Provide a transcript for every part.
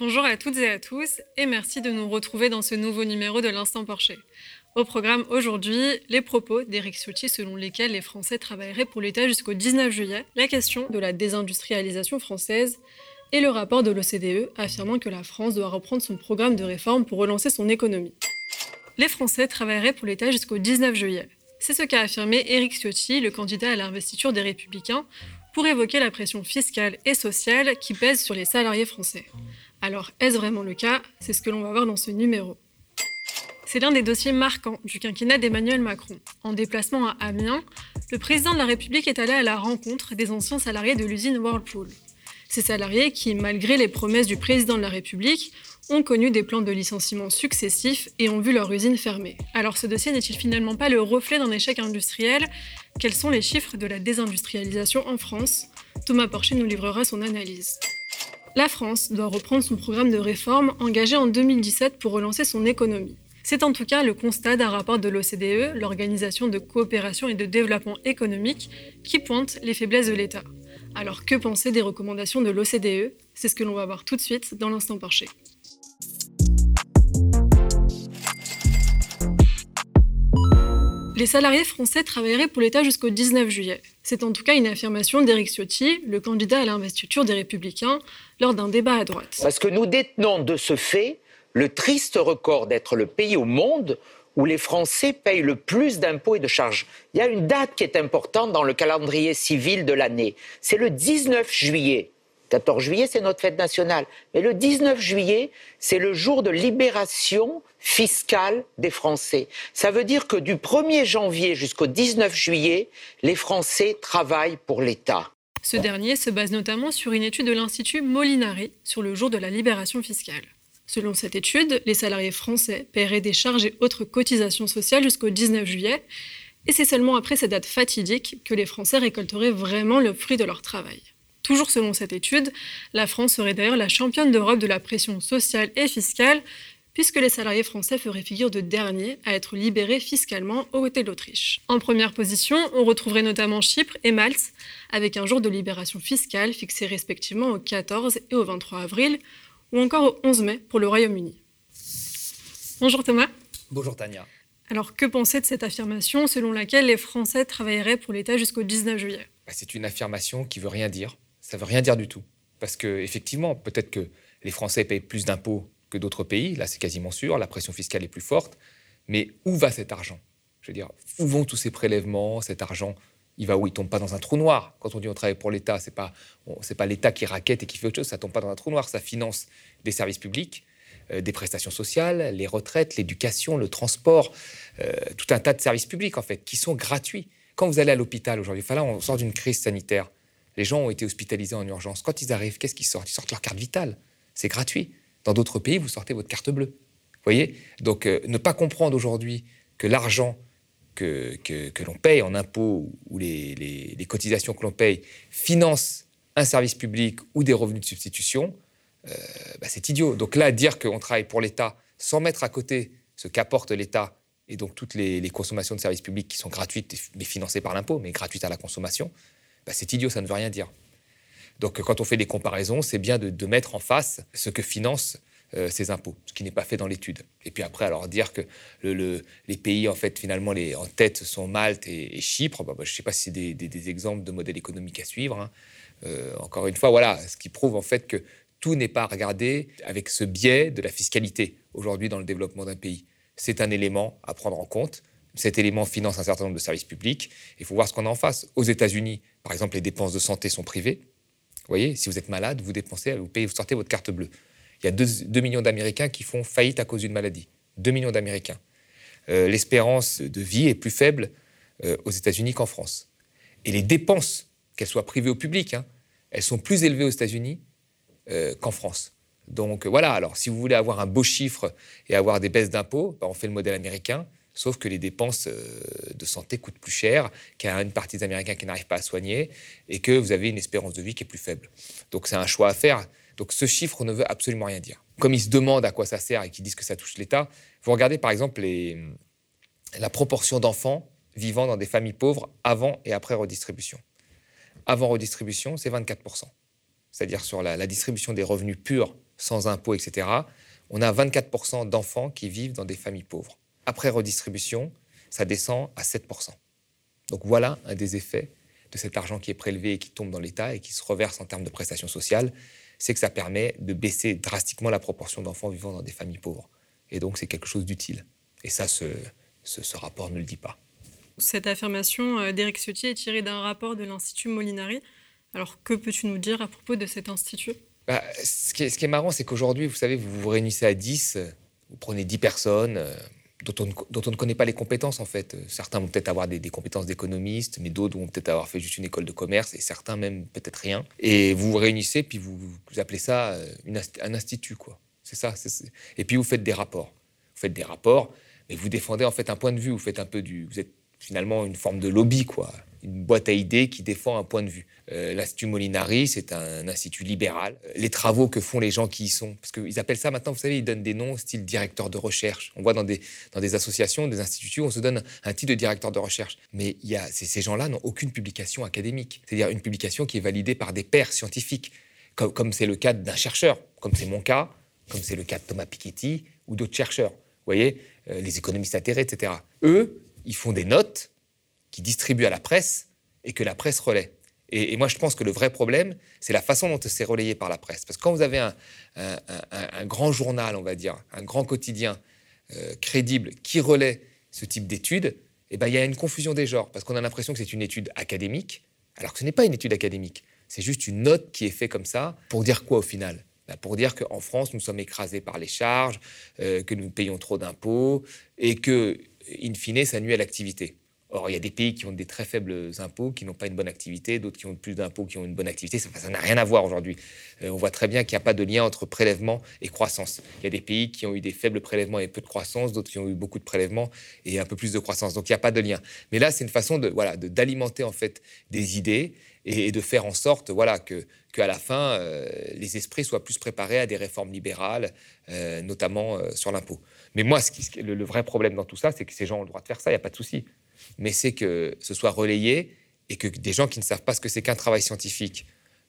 Bonjour à toutes et à tous et merci de nous retrouver dans ce nouveau numéro de l'Instant Porcher. Au programme aujourd'hui, les propos d'Éric Ciotti selon lesquels les Français travailleraient pour l'État jusqu'au 19 juillet, la question de la désindustrialisation française et le rapport de l'OCDE affirmant que la France doit reprendre son programme de réforme pour relancer son économie. Les Français travailleraient pour l'État jusqu'au 19 juillet. C'est ce qu'a affirmé Éric Ciotti, le candidat à l'investiture des Républicains, pour évoquer la pression fiscale et sociale qui pèse sur les salariés français. Alors, est-ce vraiment le cas? C'est ce que l'on va voir dans ce numéro. C'est l'un des dossiers marquants du quinquennat d'Emmanuel Macron. En déplacement à Amiens, le président de la République est allé à la rencontre des anciens salariés de l'usine Whirlpool. Ces salariés qui, malgré les promesses du président de la République, ont connu des plans de licenciement successifs et ont vu leur usine fermer. Alors ce dossier n'est-il finalement pas le reflet d'un échec industriel? Quels sont les chiffres de la désindustrialisation en France? Thomas Porcher nous livrera son analyse. La France doit reprendre son programme de réforme engagé en 2017 pour relancer son économie. C'est en tout cas le constat d'un rapport de l'OCDE, l'Organisation de coopération et de développement économique, qui pointe les faiblesses de l'État. Alors que penser des recommandations de l'OCDE C'est ce que l'on va voir tout de suite dans l'instant Porcher. Les salariés français travailleraient pour l'État jusqu'au 19 juillet. C'est en tout cas une affirmation d'Éric Ciotti, le candidat à l'investiture des Républicains, lors d'un débat à droite. Parce que nous détenons de ce fait le triste record d'être le pays au monde où les Français payent le plus d'impôts et de charges. Il y a une date qui est importante dans le calendrier civil de l'année. C'est le 19 juillet. 14 juillet, c'est notre fête nationale. Mais le 19 juillet, c'est le jour de libération fiscale des Français. Ça veut dire que du 1er janvier jusqu'au 19 juillet, les Français travaillent pour l'État. Ce dernier se base notamment sur une étude de l'Institut Molinari sur le jour de la libération fiscale. Selon cette étude, les salariés français paieraient des charges et autres cotisations sociales jusqu'au 19 juillet, et c'est seulement après cette date fatidique que les Français récolteraient vraiment le fruit de leur travail. Toujours selon cette étude, la France serait d'ailleurs la championne d'Europe de la pression sociale et fiscale, puisque les salariés français feraient figure de dernier à être libérés fiscalement au côté de l'Autriche. En première position, on retrouverait notamment Chypre et Malte, avec un jour de libération fiscale fixé respectivement au 14 et au 23 avril, ou encore au 11 mai pour le Royaume-Uni. Bonjour Thomas. Bonjour Tania. Alors que penser de cette affirmation selon laquelle les Français travailleraient pour l'État jusqu'au 19 juillet? Bah, C'est une affirmation qui veut rien dire ça veut rien dire du tout. Parce que effectivement, peut-être que les Français payent plus d'impôts que d'autres pays, là c'est quasiment sûr, la pression fiscale est plus forte, mais où va cet argent? Je veux dire, où vont tous ces prélèvements, cet argent il va où? Il tombe pas dans un trou noir. Quand on dit on travaille pour l'État, c'est pas pas l'État qui raquette et qui fait autre chose, ça tombe pas dans un trou noir, ça finance des services publics, euh, des prestations sociales, les retraites, l'éducation, le transport, euh, tout un tas de services publics en fait qui sont gratuits. Quand vous allez à l'hôpital aujourd'hui, enfin là on sort d'une crise sanitaire, les gens ont été hospitalisés en urgence. Quand ils arrivent, qu'est-ce qu'ils sortent? Ils sortent leur carte vitale. C'est gratuit. Dans d'autres pays, vous sortez votre carte bleue. Vous voyez? Donc, euh, ne pas comprendre aujourd'hui que l'argent que, que, l'on paye en impôts ou les, les, cotisations que l'on paye finance un service public ou des revenus de substitution, euh, bah, c'est idiot. Donc là, dire qu'on travaille pour l'État sans mettre à côté ce qu'apporte l'État et donc toutes les, les, consommations de services publics qui sont gratuites mais financées par l'impôt, mais gratuites à la consommation, bah, c'est idiot, ça ne veut rien dire. Donc quand on fait des comparaisons, c'est bien de, mettre en face ce que financent euh, ces impôts, ce qui n'est pas fait dans l'étude. Et puis après, alors dire que les pays, en fait, finalement, en tête sont Malte et, Chypre, bah, bah, je ne sais pas si c'est des, exemples de modèles économiques à suivre. Hein. Euh, encore une fois, voilà, ce qui prouve en fait que tout n'est pas regardé avec ce biais de la fiscalité aujourd'hui dans le développement d'un pays. C'est un élément à prendre en compte. Cet élément finance un certain nombre de services publics. Il faut voir ce qu'on a en face. Aux États-Unis, par exemple, les dépenses de santé sont privées. Vous voyez, si vous êtes malade, vous dépensez, vous payez, vous sortez votre carte bleue. Il y a 2, millions d'Américains qui font faillite à cause d'une maladie. 2 millions d'Américains. Euh, l'espérance de vie est plus faible euh, aux États-Unis qu'en France. Et les dépenses, qu'elles soient privées ou publiques, hein, elles sont plus élevées aux États-Unis euh, qu'en France. Donc voilà, alors si vous voulez avoir un beau chiffre et avoir des baisses d'impôts, ben, on fait le modèle américain. Sauf que les dépenses euh, de santé coûtent plus cher, qu'il y a une partie des Américains qui n'arrivent pas à soigner et que vous avez une espérance de vie qui est plus faible. Donc c'est un choix à faire. Donc ce chiffre ne veut absolument rien dire. Comme ils se demandent à quoi ça sert et qu'ils disent que ça touche l'État, vous regardez par exemple la proportion d'enfants vivant dans des familles pauvres avant et après redistribution. Avant redistribution, c'est 24%. C'est-à-dire sur la, la distribution des revenus purs sans impôts, etc., on a 24% d'enfants qui vivent dans des familles pauvres. Après redistribution, ça descend à 7%. Donc voilà un des effets de cet argent qui est prélevé et qui tombe dans l'État et qui se reverse en termes de prestations sociales, c'est que ça permet de baisser drastiquement la proportion d'enfants vivant dans des familles pauvres. Et donc c'est quelque chose d'utile. Et ça, ce, ce, rapport ne le dit pas. Cette affirmation euh, d'Éric Ciotti est tirée d'un rapport de l'Institut Molinari. Alors que peux-tu nous dire à propos de cet institut? Bah, ce, qui est, ce, qui est, marrant, c'est qu'aujourd'hui, vous savez, vous vous réunissez à 10, vous prenez 10 personnes, euh, dont on, ne, connaît pas les compétences en fait. Certains vont peut-être avoir des, compétences d'économiste, mais d'autres vont peut-être avoir fait juste une école de commerce, et certains même peut-être rien. Et vous vous réunissez, puis vous, appelez ça euh, un institut, quoi. C'est ça. Et puis vous faites des rapports. Vous faites des rapports, mais vous défendez en fait un point de vue. Vous faites un peu du, vous êtes finalement une forme de lobby, quoi une boîte à idées qui défend un point de vue. Euh, L'Institut Molinari, c'est un institut libéral. Les travaux que font les gens qui y sont, parce qu'ils appellent ça maintenant, vous savez, ils donnent des noms style directeur de recherche. On voit dans des, dans des associations, des instituts, on se donne un titre de directeur de recherche. Mais y a, ces gens-là n'ont aucune publication académique, c'est-à-dire une publication qui est validée par des pairs scientifiques, comme c'est le cas d'un chercheur, comme c'est mon cas, comme c'est le cas de Thomas Piketty ou d'autres chercheurs. Vous voyez, euh, les économistes atterrés, etc. Eux, ils font des notes distribue à la presse et que la presse relaie. Et, moi, je pense que le vrai problème, c'est la façon dont c'est relayé par la presse. Parce que quand vous avez un, un, grand journal, on va dire, un grand quotidien euh, crédible qui relaie ce type d'études, eh ben, il y a une confusion des genres. Parce qu'on a l'impression que c'est une étude académique, alors que ce n'est pas une étude académique. C'est juste une note qui est faite comme ça pour dire quoi au final? Ben, pour dire qu'en France, nous sommes écrasés par les charges, euh, que nous payons trop d'impôts et que, in fine, ça nuit à l'activité. Or, il y a des pays qui ont des très faibles impôts, qui n'ont pas une bonne activité, d'autres qui ont plus d'impôts, qui ont une bonne activité. Ça n'a rien à voir aujourd'hui. Euh, on voit très bien qu'il n'y a pas de lien entre prélèvement et croissance. Il y a des pays qui ont eu des faibles prélèvements et peu de croissance, d'autres qui ont eu beaucoup de prélèvements et un peu plus de croissance. Donc, il n'y a pas de lien. Mais là, c'est une façon de voilà d'alimenter en fait des idées et, de faire en sorte voilà que qu'à la fin euh, les esprits soient plus préparés à des réformes libérales, euh, notamment sur l'impôt. Mais moi, le, vrai problème dans tout ça, c'est que ces gens ont le droit de faire ça. Il n'y a pas de souci mais c'est que ce soit relayé et que des gens qui ne savent pas ce que c'est qu'un travail scientifique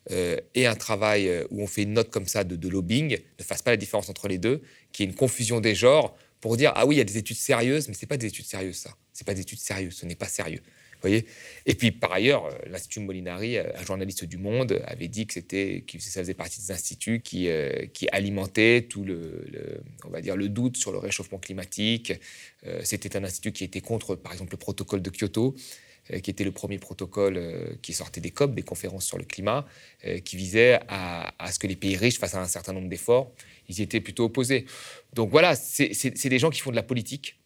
euh, et un travail euh, où on fait une note comme ça de, lobbying ne fassent pas la différence entre les deux, qu'il y ait une confusion des genres pour dire ah oui il y a des études sérieuses, mais c'est pas des études sérieuses ça, c'est pas des études sérieuses, ce n'est pas sérieux. Et puis par ailleurs, euh, l'Institut Molinari, un journaliste du Monde, avait dit que c'était, que ça faisait partie des instituts qui, qui alimentaient tout le, on va dire, le doute sur le réchauffement climatique, euh, c'était un institut qui était contre, par exemple, le protocole de Kyoto, euh, qui était le premier protocole euh, qui sortait des COP, des conférences sur le climat, qui visait à, ce que les pays riches fassent un certain nombre d'efforts. Ils y étaient plutôt opposés. Donc voilà, c'est des gens qui font de la politique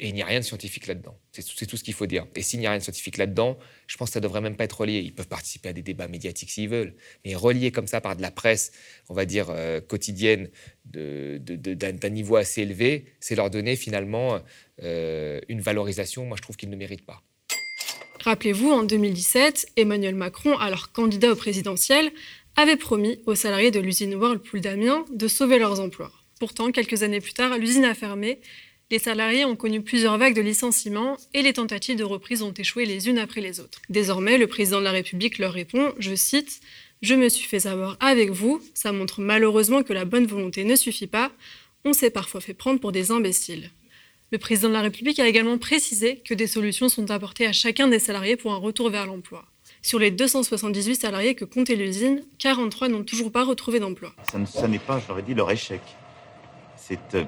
et il n'y a rien de scientifique là-dedans. C'est tout ce qu'il faut dire. Et s'il n'y a rien de scientifique là-dedans, je pense que ça ne devrait même pas être relié. Ils peuvent participer à des débats médiatiques s'ils veulent. Mais relié comme ça par de la presse, on va dire, euh, quotidienne, d'un niveau assez élevé, c'est leur donner finalement euh, une valorisation, moi je trouve qu'ils ne méritent pas. Rappelez-vous, en 2017, Emmanuel Macron, alors candidat au présidentiel, avait promis aux salariés de l'usine Whirlpool d'Amiens de sauver leurs emplois. Pourtant, quelques années plus tard, l'usine a fermé les salariés ont connu plusieurs vagues de licenciements et les tentatives de reprise ont échoué les unes après les autres. Désormais, le président de la République leur répond, je cite, Je me suis fait avoir avec vous, ça montre malheureusement que la bonne volonté ne suffit pas, on s'est parfois fait prendre pour des imbéciles. Le président de la République a également précisé que des solutions sont apportées à chacun des salariés pour un retour vers l'emploi. Sur les 278 salariés que comptait l'usine, 43 n'ont toujours pas retrouvé d'emploi. Ça, n'est pas, j'aurais dit, leur échec. C'est euh,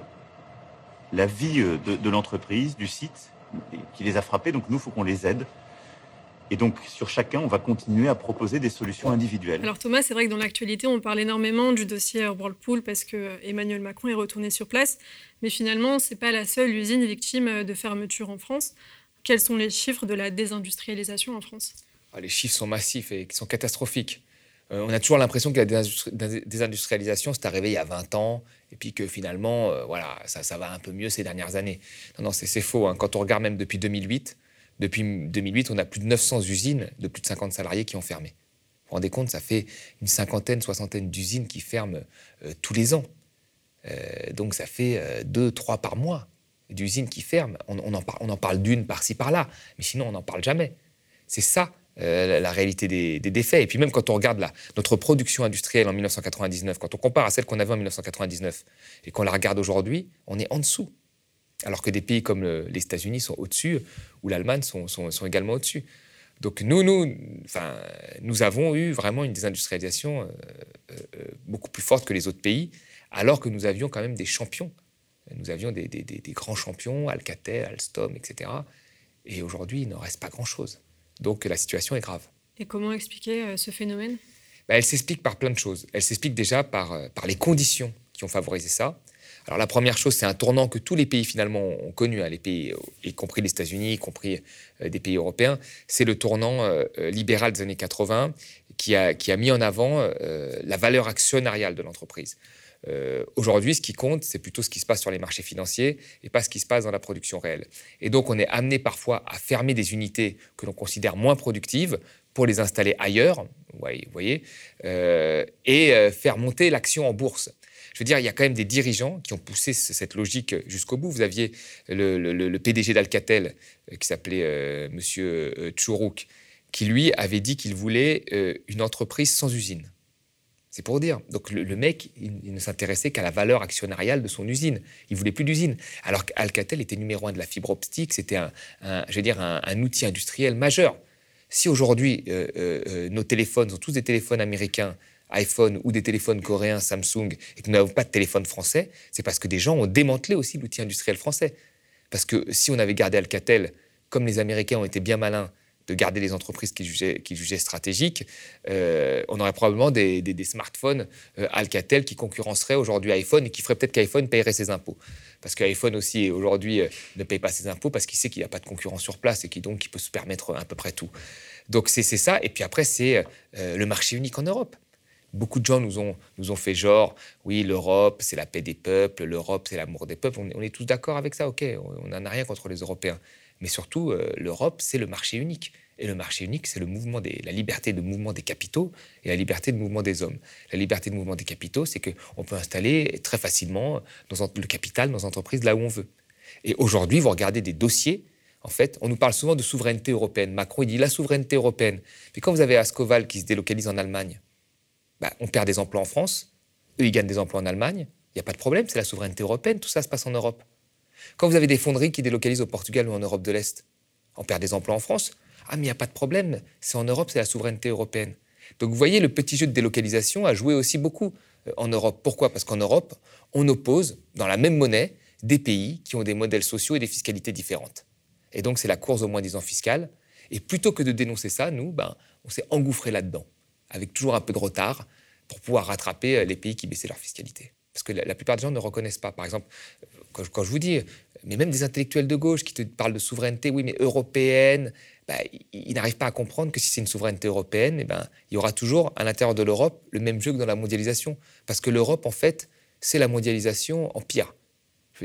la vie euh, de, l'entreprise, du site, qui les a frappés. Donc nous, il faut qu'on les aide. Et donc, sur chacun, on va continuer à proposer des solutions individuelles. Alors Thomas, c'est vrai que dans l'actualité, on parle énormément du dossier Whirlpool parce que Emmanuel Macron est retourné sur place. Mais finalement, ce n'est pas la seule usine victime de fermeture en France. Quels sont les chiffres de la désindustrialisation en France? Ah, Les chiffres sont massifs et sont catastrophiques. Euh, on a toujours l'impression que la désindustrialisation, s'est arrivé il y a 20 ans, et puis que finalement, euh, voilà, ça, va un peu mieux ces dernières années. Non, non, c'est faux. Hein. Quand on regarde même depuis 2008, depuis 2008, on a plus de 900 usines de plus de 50 salariés qui ont fermé. Vous vous rendez compte, ça fait une cinquantaine, soixantaine d'usines qui ferment euh, tous les ans. donc ça fait deux, trois par mois d'usines qui ferment. On, en, on en parle d'une par-ci, par-là, mais sinon on n'en parle jamais. C'est ça euh, la réalité des, défaits. Et puis même quand on regarde notre production industrielle en 1999, quand on compare à celle qu'on avait en 1999 et qu'on la regarde aujourd'hui, on est en dessous. Alors que des pays comme les États-Unis sont au-dessus, ou l'Allemagne sont, également au-dessus. Donc nous, nous, enfin, nous avons eu vraiment une désindustrialisation euh, euh, beaucoup plus forte que les autres pays, alors que nous avions quand même des champions. Nous avions des, des grands champions, Alcatel, Alstom, etc. Et aujourd'hui, il n'en reste pas grand-chose. Donc la situation est grave. Et comment expliquer euh, ce phénomène? Bah, Elle s'explique par plein de choses. Elle s'explique déjà par, euh, par les conditions qui ont favorisé ça. Alors la première chose, c'est un tournant que tous les pays finalement ont connu, hein, les pays, y compris les États-Unis, y compris euh, des pays européens, c'est le tournant libéral des années 80 qui a, qui a mis en avant la valeur actionnariale de l'entreprise. Euh, aujourd'hui, ce qui compte, c'est plutôt ce qui se passe sur les marchés financiers et pas ce qui se passe dans la production réelle. Et donc, on est amené parfois à fermer des unités que l'on considère moins productives pour les installer ailleurs, vous voyez, euh, et euh, faire monter l'action en bourse. Je veux dire, il y a quand même des dirigeants qui ont poussé cette logique jusqu'au bout. Vous aviez le, PDG d'Alcatel, qui s'appelait Monsieur Tchourouk, qui lui avait dit qu'il voulait une entreprise sans usine. C'est pour dire. Donc le, mec, il, ne s'intéressait qu'à la valeur actionnariale de son usine. Il voulait plus d'usine. Alors qu'Alcatel était numéro un de la fibre optique, c'était un, dire, un, outil industriel majeur. Si aujourd'hui euh, euh, euh, nos téléphones sont tous des téléphones américains, iPhone ou des téléphones coréens, Samsung, et que nous n'avons pas de téléphone français, c'est parce que des gens ont démantelé aussi l'outil industriel français. Parce que si on avait gardé Alcatel, comme les Américains ont été bien malins de garder les entreprises qu'ils jugeaient, stratégiques, euh, on aurait probablement des, smartphones euh, Alcatel qui concurrenceraient aujourd'hui iPhone et qui ferait peut-être qu'iPhone paierait ses impôts. Parce qu'iPhone aussi, aujourd'hui, euh, ne paye pas ses impôts parce qu'il sait qu'il n'y a pas de concurrence sur place et qu'il donc il peut se permettre à peu près tout. Donc c'est ça. Et puis après, c'est le marché unique en Europe. Beaucoup de gens nous ont, nous ont fait genre, oui, l'Europe, c'est la paix des peuples, l'Europe, c'est l'amour des peuples. On, on, est tous d'accord avec ça, ok, on n'en a rien contre les Européens. Mais surtout, euh, l'Europe, c'est le marché unique. Et le marché unique, c'est le mouvement des, la liberté de mouvement des capitaux et la liberté de mouvement des hommes. La liberté de mouvement des capitaux, c'est qu'on peut installer très facilement le capital dans l'entreprise là où on veut. Et aujourd'hui, vous regardez des dossiers, en fait, on nous parle souvent de souveraineté européenne. Macron, il dit la souveraineté européenne. Mais quand vous avez Ascoval qui se délocalise en Allemagne, bah, on perd des emplois en France, eux, ils gagnent des emplois en Allemagne. Il n'y a pas de problème, c'est la souveraineté européenne, tout ça se passe en Europe. Quand vous avez des fonderies qui délocalisent au Portugal ou en Europe de l'Est, on perd des emplois en France. Ah, mais il n'y a pas de problème, c'est en Europe, c'est la souveraineté européenne. Donc vous voyez, le petit jeu de délocalisation a joué aussi beaucoup euh, en Europe. Pourquoi? Parce qu'en Europe, on oppose dans la même monnaie des pays qui ont des modèles sociaux et des fiscalités différentes. Et donc c'est la course au moins disant fiscal. Et plutôt que de dénoncer ça, nous, ben, on s'est engouffré là-dedans, avec toujours un peu de retard, pour pouvoir rattraper euh, les pays qui baissaient leur fiscalité. Parce que la, plupart des gens ne reconnaissent pas. Par exemple, quand, je vous dis, mais même des intellectuels de gauche qui te parlent de souveraineté, oui, mais européenne, bah, ils, n'arrivent pas à comprendre que si c'est une souveraineté européenne, eh ben, il y aura toujours à l'intérieur de l'Europe le même jeu que dans la mondialisation. Parce que l'Europe, en fait, c'est la mondialisation en pire.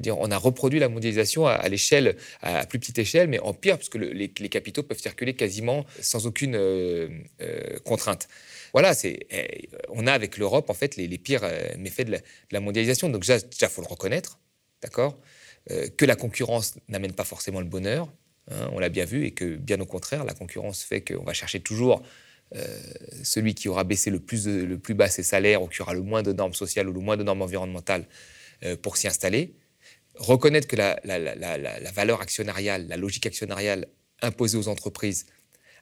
On a reproduit la mondialisation à, l'échelle, à plus petite échelle, mais en pire, puisque les, capitaux peuvent circuler quasiment sans aucune euh, euh, contrainte. Voilà, c'est, eh, on a avec l'Europe, en fait, les, pires euh, méfaits de la, mondialisation. Donc, déjà, il faut le reconnaître d'accord Que la concurrence n'amène pas forcément le bonheur, hein, on l'a bien vu, et que bien au contraire, la concurrence fait qu'on va chercher toujours celui qui aura baissé le plus, le bas ses salaires ou qui aura le moins de normes sociales ou le moins de normes environnementales pour s'y installer. Reconnaître que la, valeur actionnariale, la logique actionnariale imposée aux entreprises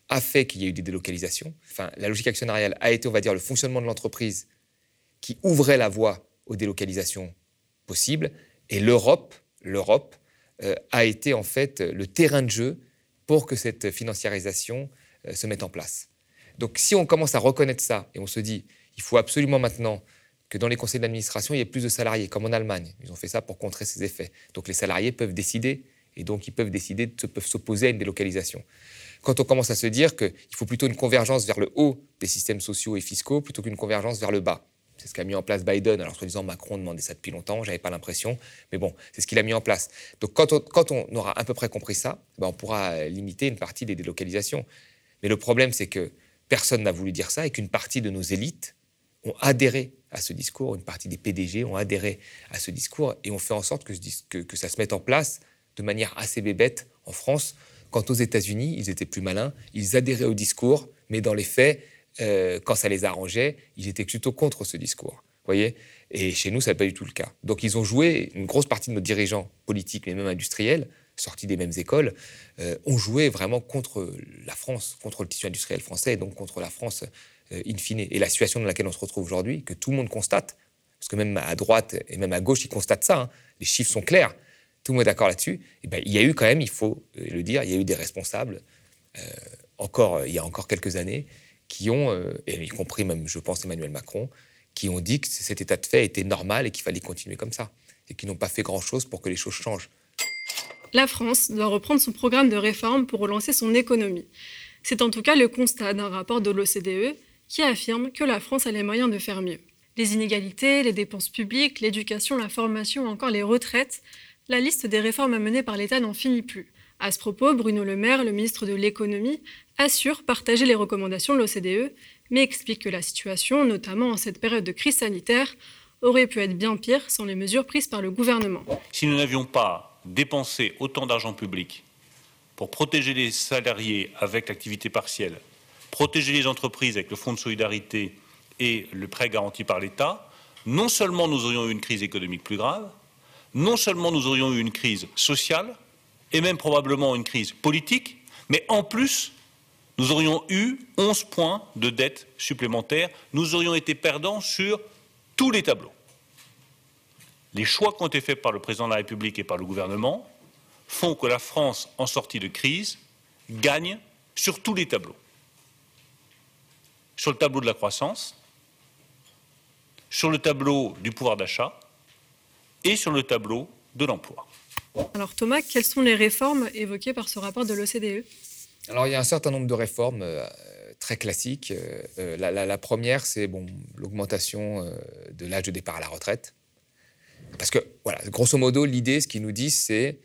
a fait qu'il y ait eu des délocalisations. Enfin, la logique actionnariale a été, on va dire, le fonctionnement de l'entreprise qui ouvrait la voie aux délocalisations possibles. Et l'Europe, l'Europe euh, a été en fait le terrain de jeu pour que cette financiarisation euh, se mette en place. Donc si on commence à reconnaître ça et on se dit, il faut absolument maintenant que dans les conseils d'administration, il y ait plus de salariés, comme en Allemagne. Ils ont fait ça pour contrer ces effets. Donc les salariés peuvent décider, et donc ils peuvent décider, peuvent s'opposer à une délocalisation. Quand on commence à se dire qu'il faut plutôt une convergence vers le haut des systèmes sociaux et fiscaux plutôt qu'une convergence vers le bas, c'est ce qu'a mis en place Biden. Alors, soi-disant, Macron demandait ça depuis longtemps, j'avais pas l'impression. Mais bon, c'est ce qu'il a mis en place. Donc, quand on, aura à peu près compris ça, ben, on pourra limiter une partie des délocalisations. Mais le problème, c'est que personne n'a voulu dire ça et qu'une partie de nos élites ont adhéré à ce discours, une partie des PDG ont adhéré à ce discours et ont fait en sorte que, ça se mette en place de manière assez bébête en France, Quand aux États-Unis, ils étaient plus malins, ils adhéraient au discours, mais dans les faits, euh, quand ça les arrangeait, ils étaient plutôt contre ce discours. Voyez Et chez nous, ça n'est pas du tout le cas. Donc ils ont joué, une grosse partie de nos dirigeants politiques, mais même industriels, sortis des mêmes écoles, euh, ont joué vraiment contre la France, contre le tissu industriel français, et donc contre la France in fine. Et la situation dans laquelle on se retrouve aujourd'hui, que tout le monde constate, parce que même à droite et même à gauche, ils constatent ça, hein, les chiffres sont clairs, tout le monde est d'accord là-dessus, et ben, il y a eu quand même, il faut le dire, il y a eu des responsables, encore, il y a encore quelques années, qui ont, euh, y compris même, je pense, Emmanuel Macron, qui ont dit que cet état de fait était normal et qu'il fallait continuer comme ça, et qui n'ont pas fait grand-chose pour que les choses changent. La France doit reprendre son programme de réforme pour relancer son économie. C'est en tout cas le constat d'un rapport de l'OCDE qui affirme que la France a les moyens de faire mieux. Les inégalités, les dépenses publiques, l'éducation, la formation encore les retraites, la liste des réformes à par l'État n'en finit plus. À ce propos, Bruno Le Maire, le ministre de l'économie, assure partager les recommandations de l'OCDE, mais explique que la situation, notamment en cette période de crise sanitaire, aurait pu être bien pire sans les mesures prises par le gouvernement. Si nous n'avions pas dépensé autant d'argent public pour protéger les salariés avec l'activité partielle, protéger les entreprises avec le fonds de solidarité et le prêt garanti par l'État, non seulement nous aurions eu une crise économique plus grave, non seulement nous aurions eu une crise sociale, et même probablement une crise politique, mais en plus, nous aurions eu 11 points de dette supplémentaires, nous aurions été perdants sur tous les tableaux. Les choix qui ont été faits par le président de la République et par le gouvernement font que la France, en sortie de crise, gagne sur tous les tableaux. Sur le tableau de la croissance, sur le tableau du pouvoir d'achat et sur le tableau de l'emploi. Alors Thomas, quelles sont les réformes évoquées par ce rapport de l'OCDE? Alors il y a un certain nombre de réformes euh, très classiques. Euh, euh, la, première, c'est bon, l'augmentation de l'âge de départ à la retraite. Parce que, voilà, grosso modo, l'idée, ce qu'ils nous disent, c'est,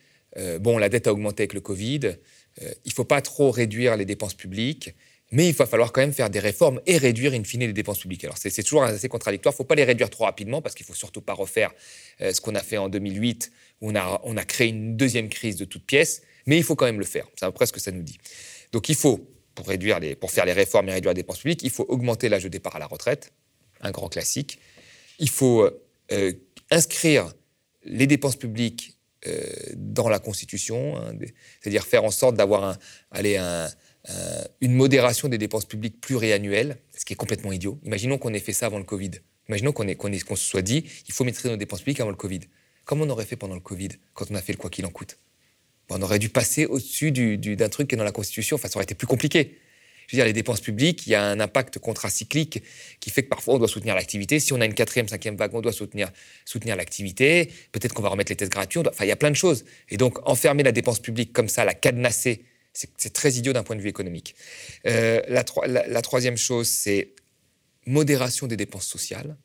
bon, la dette a augmenté avec le Covid, il ne faut pas trop réduire les dépenses publiques, mais il va falloir quand même faire des réformes et réduire in fine les dépenses publiques. Alors c'est toujours assez contradictoire, il ne faut pas les réduire trop rapidement parce qu'il ne faut surtout pas refaire ce qu'on a fait en 2008 on a, on a créé une deuxième crise de toutes pièces, mais il faut quand même le faire. C'est à peu près ce que ça nous dit. Donc il faut, pour, réduire les, pour faire les réformes et réduire les dépenses publiques, il faut augmenter l'âge de départ à la retraite, un grand classique. Il faut euh, inscrire les dépenses publiques euh, dans la Constitution, hein, c'est-à-dire faire en sorte d'avoir un, un, une modération des dépenses publiques pluriannuelles, ce qui est complètement idiot. Imaginons qu'on ait fait ça avant le Covid. Imaginons qu'on se soit dit, il faut maîtriser nos dépenses publiques avant le Covid. Comme on aurait fait pendant le Covid, quand on a fait le quoi qu'il en coûte? on aurait dû passer au-dessus d'un truc qui est dans la Constitution. Enfin, ça aurait été plus compliqué. Je veux dire, les dépenses publiques, il y a un impact contracyclique qui fait que parfois on doit soutenir l'activité. Si on a une quatrième, cinquième vague, on doit soutenir l'activité. Peut-être qu'on va remettre les tests gratuits. Enfin, il y a plein de choses. Et donc, enfermer la dépense publique comme ça, la cadenasser, c'est très idiot d'un point de vue économique. Euh, la, troisième chose, c'est modération des dépenses sociales.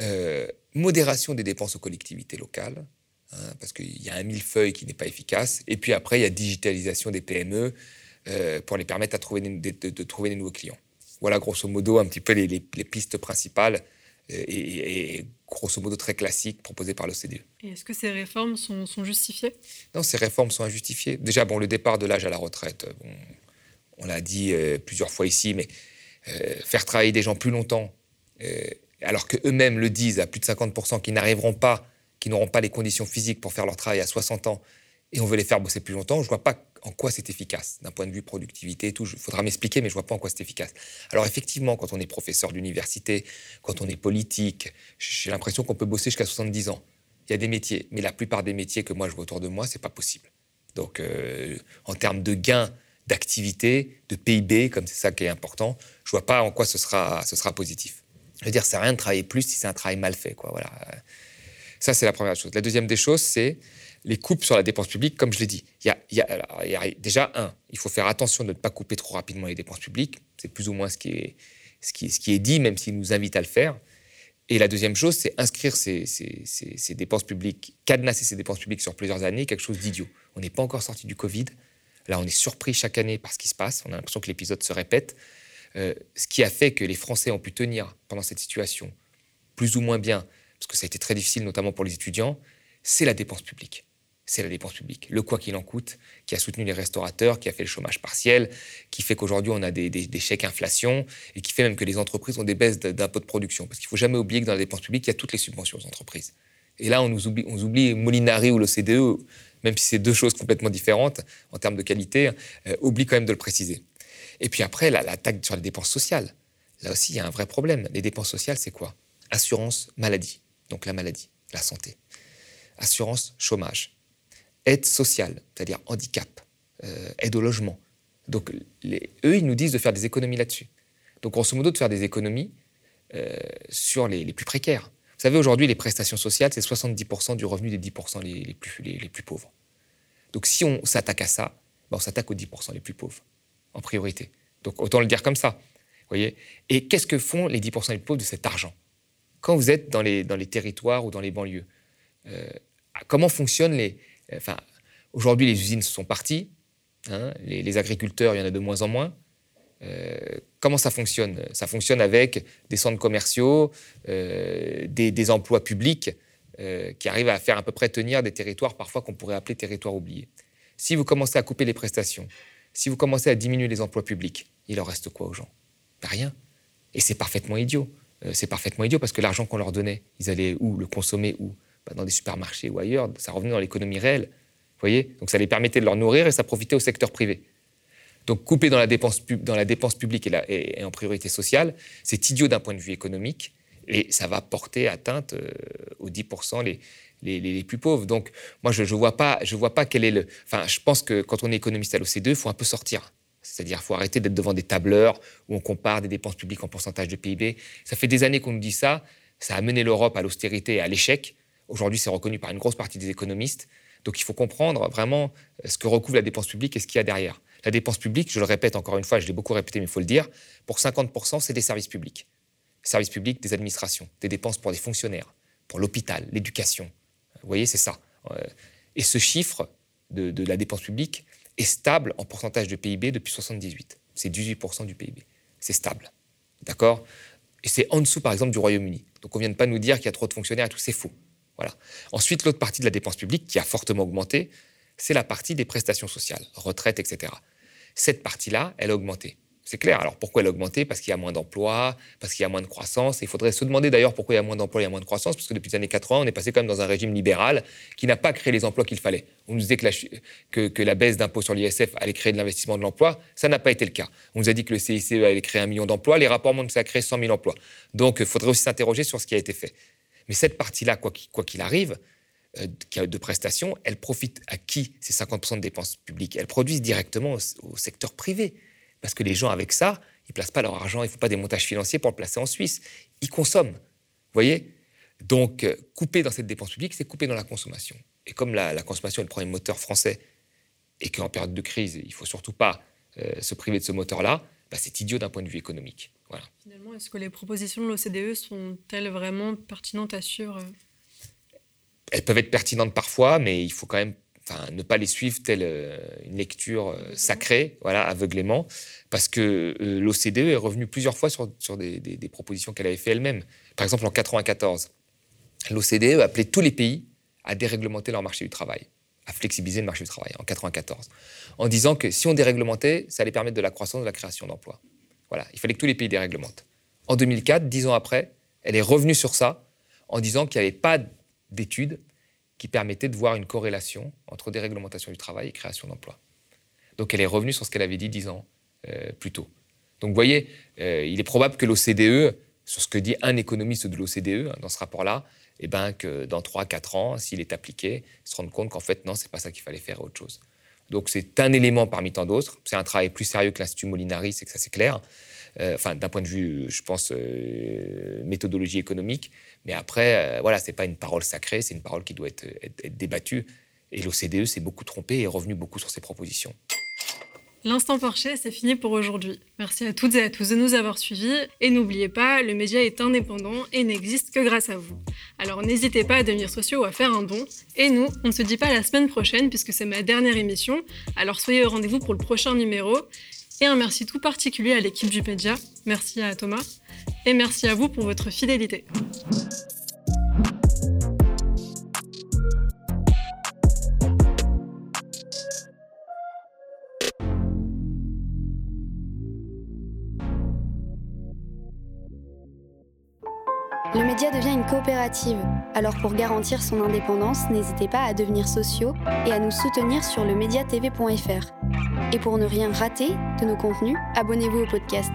Euh, modération des dépenses aux collectivités locales, hein, parce qu'il y a un millefeuille qui n'est pas efficace. Et puis après, il y a digitalisation des PME euh, pour les permettre à trouver de, trouver des nouveaux clients. Voilà grosso modo un petit peu les, pistes principales euh, et, grosso modo très classiques proposées par l'OCDE. Et est-ce que ces réformes sont, justifiées? Non, ces réformes sont injustifiées. Déjà, bon, le départ de l'âge à la retraite, on l'a dit euh, plusieurs fois ici, mais faire travailler des gens plus longtemps alors qu'eux-mêmes le disent à plus de 50% qu'ils n'arriveront pas, qu'ils n'auront pas les conditions physiques pour faire leur travail à 60 ans, et on veut les faire bosser plus longtemps, je ne vois pas en quoi c'est efficace d'un point de vue productivité tout. Il faudra m'expliquer, mais je ne vois pas en quoi c'est efficace. Alors effectivement, quand on est professeur d'université, quand on est politique, j'ai l'impression qu'on peut bosser jusqu'à 70 ans. Il y a des métiers, mais la plupart des métiers que moi je vois autour de moi, c'est pas possible. Donc euh, en termes de gains d'activité, de PIB, comme c'est ça qui est important, je vois pas en quoi ce sera, ce sera positif. Je veux dire, ça sert à rien de travailler plus si c'est un travail mal fait. Quoi. Voilà. Ça, c'est la première chose. La deuxième des choses, c'est les coupes sur la dépense publique, comme je l'ai dit. Il y, a, déjà, un, il faut faire attention de ne pas couper trop rapidement les dépenses publiques. C'est plus ou moins ce qui, est, dit, même s'il nous invite à le faire. Et la deuxième chose, c'est inscrire ces, dépenses publiques, cadenasser ces dépenses publiques sur plusieurs années, quelque chose d'idiot. On n'est pas encore sorti du Covid. Là, on est surpris chaque année par ce qui se passe. On a l'impression que l'épisode se répète. Euh, ce qui a fait que les Français ont pu tenir pendant cette situation plus ou moins bien, parce que ça a été très difficile, notamment pour les étudiants, c'est la dépense publique. C'est la dépense publique. Le quoi qu'il en coûte, qui a soutenu les restaurateurs, qui a fait le chômage partiel, qui fait qu'aujourd'hui on a des, chèques inflation et qui fait même que les entreprises ont des baisses d'impôts de production. Parce qu'il ne faut jamais oublier que dans la dépense publique, il y a toutes les subventions aux entreprises. Et là, on nous oublie, on oublie Molinari ou l'OCDE, même si c'est deux choses complètement différentes en termes de qualité, euh, oublie quand même de le préciser. Et puis après, l'attaque sur les dépenses sociales. Là aussi, il y a un vrai problème. Les dépenses sociales, c'est quoi? Assurance maladie, donc la maladie, la santé. Assurance chômage. Aide sociale, c'est-à-dire handicap. Euh, aide au logement. Donc eux, ils nous disent de faire des économies là-dessus. Donc grosso modo, de faire des économies euh, sur les, plus précaires. Vous savez, aujourd'hui, les prestations sociales, c'est 70% du revenu des 10% les, plus, les, plus, pauvres. Donc si on s'attaque à ça, ben, on s'attaque aux 10% les plus pauvres, en priorité. Donc autant le dire comme ça. Voyez Et qu'est-ce que font les 10% les plus pauvres de cet argent? Quand vous êtes dans les, dans les territoires ou dans les banlieues, euh, comment fonctionnent les... Enfin, aujourd'hui, les usines sont parties, hein, les, agriculteurs, il y en a de moins en moins. Euh, comment ça fonctionne? Ça fonctionne avec des centres commerciaux, euh, des, emplois publics qui arrivent à faire à peu près tenir des territoires parfois qu'on pourrait appeler territoires oubliés. Si vous commencez à couper les prestations, si vous commencez à diminuer les emplois publics, il en reste quoi aux gens? Rien. Et c'est parfaitement idiot. Euh, c'est parfaitement idiot parce que l'argent qu'on leur donnait, ils allaient où? Le consommer où? Dans des supermarchés ou ailleurs. Ça revenait dans l'économie réelle. Vous voyez Donc ça les permettait de leur nourrir et ça profitait au secteur privé. Donc couper dans la dépense, publique et, en priorité sociale, c'est idiot d'un point de vue économique et ça va porter atteinte euh, aux 10% les, plus pauvres. Donc moi, je ne vois, pas, vois pas quel est le... Enfin, je pense que quand on est économiste à l'OCDE, il faut un peu sortir. C'est-à-dire qu'il faut arrêter d'être devant des tableurs où on compare des dépenses publiques en pourcentage de PIB. Ça fait des années qu'on nous dit ça. Ça a mené l'Europe à l'austérité et à l'échec. Aujourd'hui, c'est reconnu par une grosse partie des économistes. Donc il faut comprendre vraiment euh, ce que recouvre la dépense publique et ce qu'il y a derrière. La dépense publique, je le répète encore une fois, je l'ai beaucoup répété, mais il faut le dire, pour 50%, c'est des services publics. services publics des administrations, des dépenses pour des fonctionnaires, pour l'hôpital, l'éducation. Vous voyez, c'est ça. Euh, et ce chiffre de, la dépense publique, est stable en pourcentage de PIB depuis 78. C'est 18% du PIB. C'est stable. D'accord? Et c'est en dessous, par exemple, du Royaume-Uni. Donc on ne vient de pas nous dire qu'il y a trop de fonctionnaires et tout, c'est faux. Voilà. Ensuite, l'autre partie de la dépense publique qui a fortement augmenté, c'est la partie des prestations sociales, retraite, etc. Cette partie-là, elle a augmenté. C'est clair. Alors pourquoi elle a augmenté? Parce qu'il y a moins d'emplois, parce qu'il y a moins de croissance. il faudrait se demander d'ailleurs pourquoi il y a moins d'emplois, il y a moins de croissance, parce que depuis les années 80, on est passé quand même dans un régime libéral qui n'a pas créé les emplois qu'il fallait. On nous disait que la, que, la baisse d'impôt sur l'ISF allait créer de l'investissement de l'emploi. Ça n'a pas été le cas. On nous a dit que le CICE allait créer un million d'emplois. Les rapports montrent que ça a créé 100 000 emplois. Donc il faudrait aussi s'interroger sur ce qui a été fait. Mais cette partie-là, quoi qu'il arrive, euh, de prestations, elle profite à qui ces 50% de dépenses publiques? Elles produisent directement au secteur privé. Parce que les gens, avec ça, ils ne placent pas leur argent, il ne faut pas des montages financiers pour le placer en Suisse. Ils consomment. Vous voyez? Donc, euh, couper dans cette dépense publique, c'est couper dans la consommation. Et comme la, consommation est le premier moteur français, et qu'en période de crise, il ne faut surtout pas euh, se priver de ce moteur-là, bah, c'est idiot d'un point de vue économique. Voilà. Finalement, est-ce que les propositions de l'OCDE sont-elles vraiment pertinentes à suivre? Elles peuvent être pertinentes parfois, mais il faut quand même enfin, ne pas les suivre telle euh, une lecture euh, sacrée, voilà, aveuglément, parce que euh, l'OCDE est revenue plusieurs fois sur, sur des, des, propositions qu'elle avait fait elle-même. Par exemple, en 1994, l'OCDE appelait tous les pays à déréglementer leur marché du travail, à flexibiliser le marché du travail, en 1994, en disant que si on déréglementait, ça allait permettre de la croissance, de la création d'emplois. Voilà, il fallait que tous les pays déréglementent. En 2004, dix ans après, elle est revenue sur ça en disant qu'il n'y avait pas d'études qui permettait de voir une corrélation entre déréglementation du travail et création d'emplois. Donc elle est revenue sur ce qu'elle avait dit dix ans euh, plus tôt. Donc vous voyez, euh, il est probable que l'OCDE, sur ce que dit un économiste de l'OCDE hein, dans ce rapport-là, eh ben, que dans 3-4 ans, s'il est appliqué, se rende compte qu'en fait, non, c'est pas ça qu'il fallait faire, autre chose. Donc c'est un élément parmi tant d'autres. C'est un travail plus sérieux que l'Institut Molinari, c'est que ça c'est clair. Euh, enfin, d'un point de vue, je pense, méthodologie économique. Mais après, euh, voilà, c'est pas une parole sacrée, c'est une parole qui doit être, débattue. Et l'OCDE s'est beaucoup trompé et est revenu beaucoup sur ses propositions. L'instant Porcher, c'est fini pour aujourd'hui. Merci à toutes et à tous de nous avoir suivis. Et n'oubliez pas, le média est indépendant et n'existe que grâce à vous. Alors n'hésitez pas à devenir sociaux ou à faire un don. Et nous, on ne se dit pas la semaine prochaine puisque c'est ma dernière émission. Alors soyez au rendez-vous pour le prochain numéro. Et un merci tout particulier à l'équipe du média. Merci à Thomas. Et merci à vous pour votre fidélité. Coopérative. Alors pour garantir son indépendance, n'hésitez pas à devenir sociaux et à nous soutenir sur le mediatv.fr. Et pour ne rien rater de nos contenus, abonnez-vous au podcast.